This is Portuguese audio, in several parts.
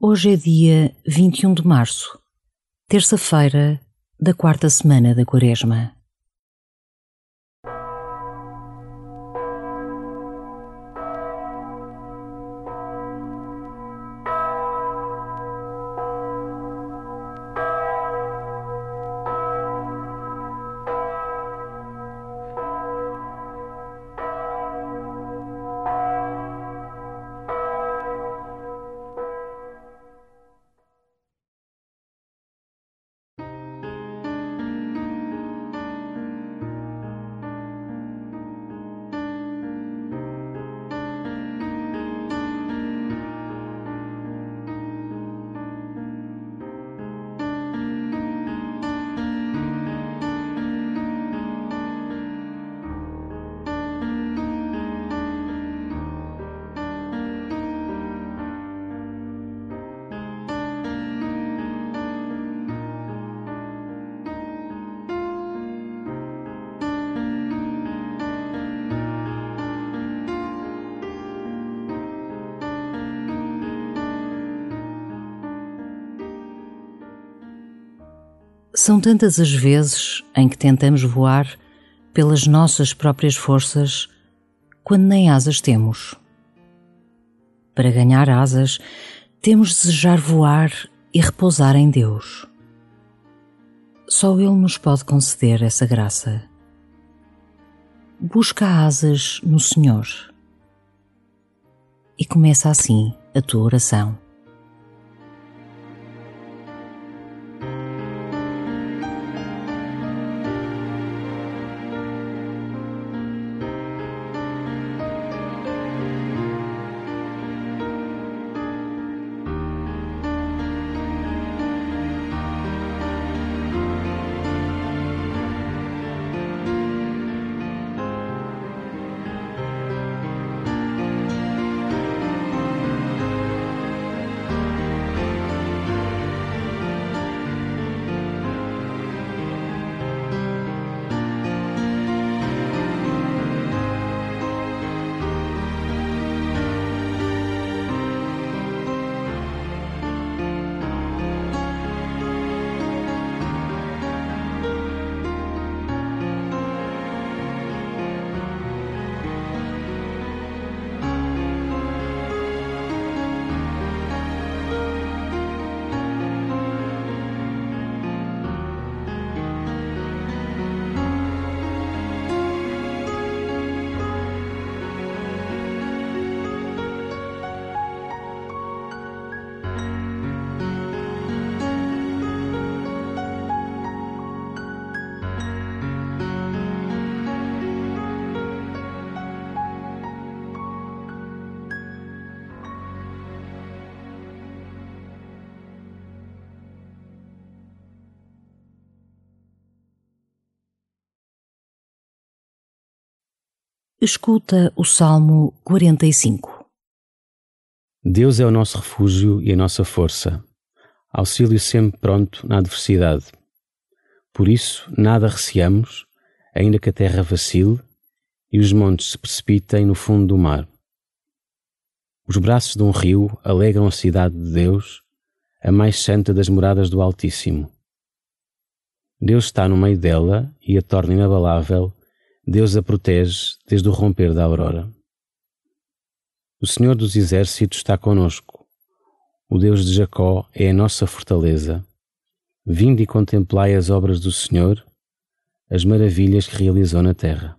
Hoje é dia 21 de março, terça-feira da quarta semana da Quaresma. São tantas as vezes em que tentamos voar pelas nossas próprias forças quando nem asas temos. Para ganhar asas, temos de desejar voar e repousar em Deus. Só Ele nos pode conceder essa graça. Busca asas no Senhor. E começa assim a tua oração. Escuta o Salmo 45. Deus é o nosso refúgio e a nossa força, auxílio sempre pronto na adversidade. Por isso, nada receamos, ainda que a terra vacile e os montes se precipitem no fundo do mar. Os braços de um rio alegram a cidade de Deus, a mais santa das moradas do Altíssimo. Deus está no meio dela e a torna inabalável Deus a protege desde o romper da aurora. O Senhor dos Exércitos está conosco. O Deus de Jacó é a nossa fortaleza. Vinde e contemplai as obras do Senhor, as maravilhas que realizou na terra.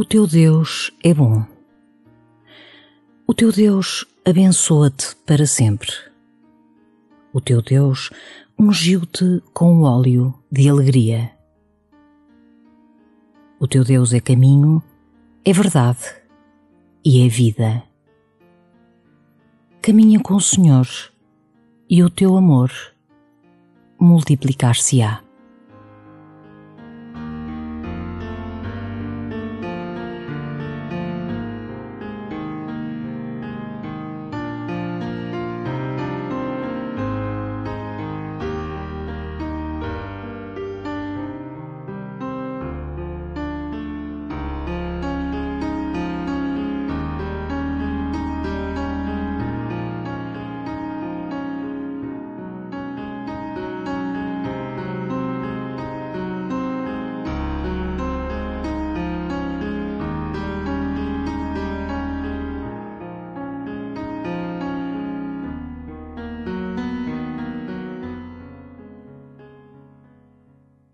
O teu Deus é bom. O teu Deus abençoa-te para sempre. O teu Deus ungiu-te com óleo de alegria. O teu Deus é caminho, é verdade e é vida. Caminha com o Senhor e o teu amor multiplicar-se-á.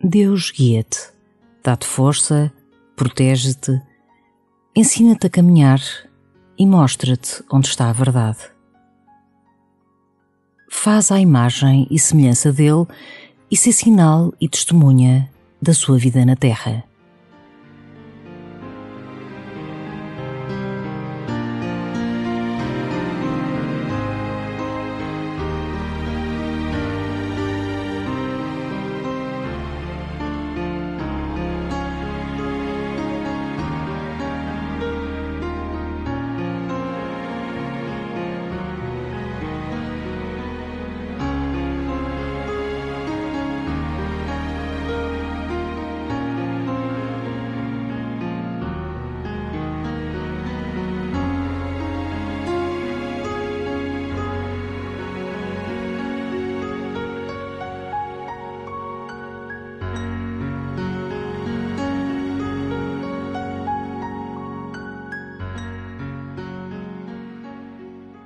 Deus guia-te, dá-te força, protege-te, ensina-te a caminhar e mostra-te onde está a verdade. Faz a imagem e semelhança dele e ser sinal e testemunha da sua vida na terra.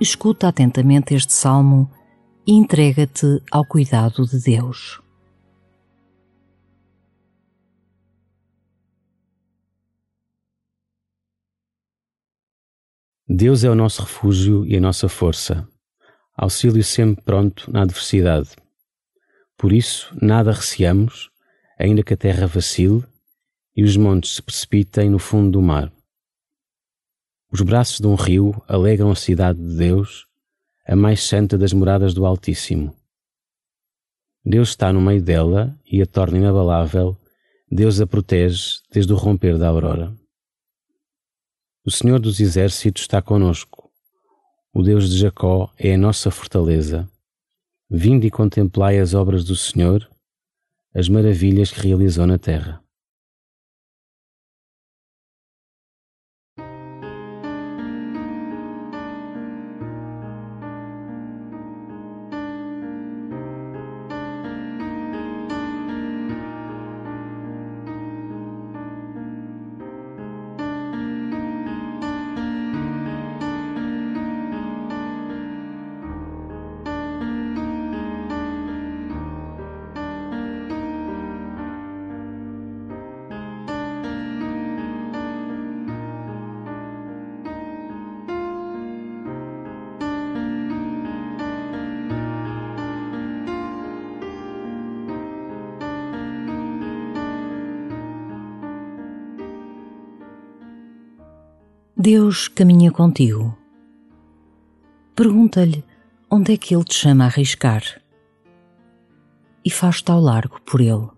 Escuta atentamente este salmo e entrega-te ao cuidado de Deus. Deus é o nosso refúgio e a nossa força, auxílio sempre pronto na adversidade. Por isso, nada receamos, ainda que a terra vacile e os montes se precipitem no fundo do mar. Os braços de um rio alegram a cidade de Deus, a mais santa das moradas do Altíssimo. Deus está no meio dela e a torna inabalável, Deus a protege desde o romper da aurora. O Senhor dos Exércitos está conosco. O Deus de Jacó é a nossa fortaleza. Vinde e contemplai as obras do Senhor, as maravilhas que realizou na terra. Deus caminha contigo. Pergunta-lhe onde é que Ele te chama a arriscar e faz-te ao largo por Ele.